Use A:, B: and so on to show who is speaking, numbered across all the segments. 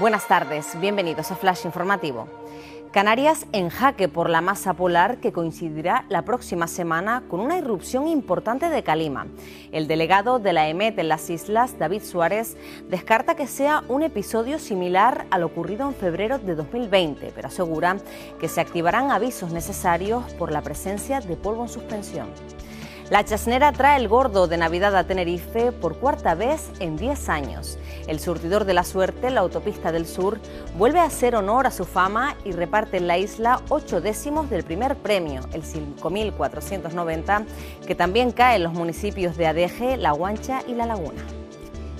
A: Buenas tardes, bienvenidos a Flash Informativo. Canarias en jaque por la masa polar que coincidirá la próxima semana con una irrupción importante de calima. El delegado de la EMET en las islas, David Suárez, descarta que sea un episodio similar al ocurrido en febrero de 2020, pero asegura que se activarán avisos necesarios por la presencia de polvo en suspensión. La chasnera trae el gordo de Navidad a Tenerife por cuarta vez en 10 años. El surtidor de la suerte, la autopista del sur, vuelve a hacer honor a su fama y reparte en la isla ocho décimos del primer premio, el 5.490, que también cae en los municipios de Adeje, La Guancha y La Laguna.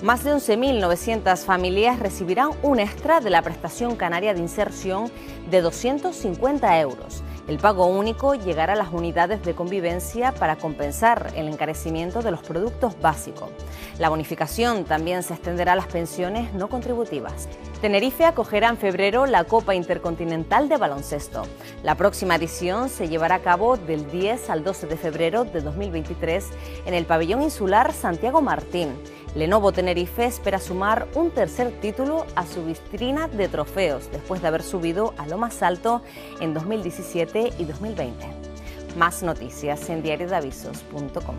A: Más de 11.900 familias recibirán un extra de la prestación canaria de inserción de 250 euros. El pago único llegará a las unidades de convivencia para compensar el encarecimiento de los productos básicos. La bonificación también se extenderá a las pensiones no contributivas. Tenerife acogerá en febrero la Copa Intercontinental de Baloncesto. La próxima edición se llevará a cabo del 10 al 12 de febrero de 2023 en el pabellón insular Santiago Martín. Lenovo Tenerife espera sumar un tercer título a su vitrina de trofeos después de haber subido a lo más alto en 2017 y 2020. Más noticias en diariodavisos.com.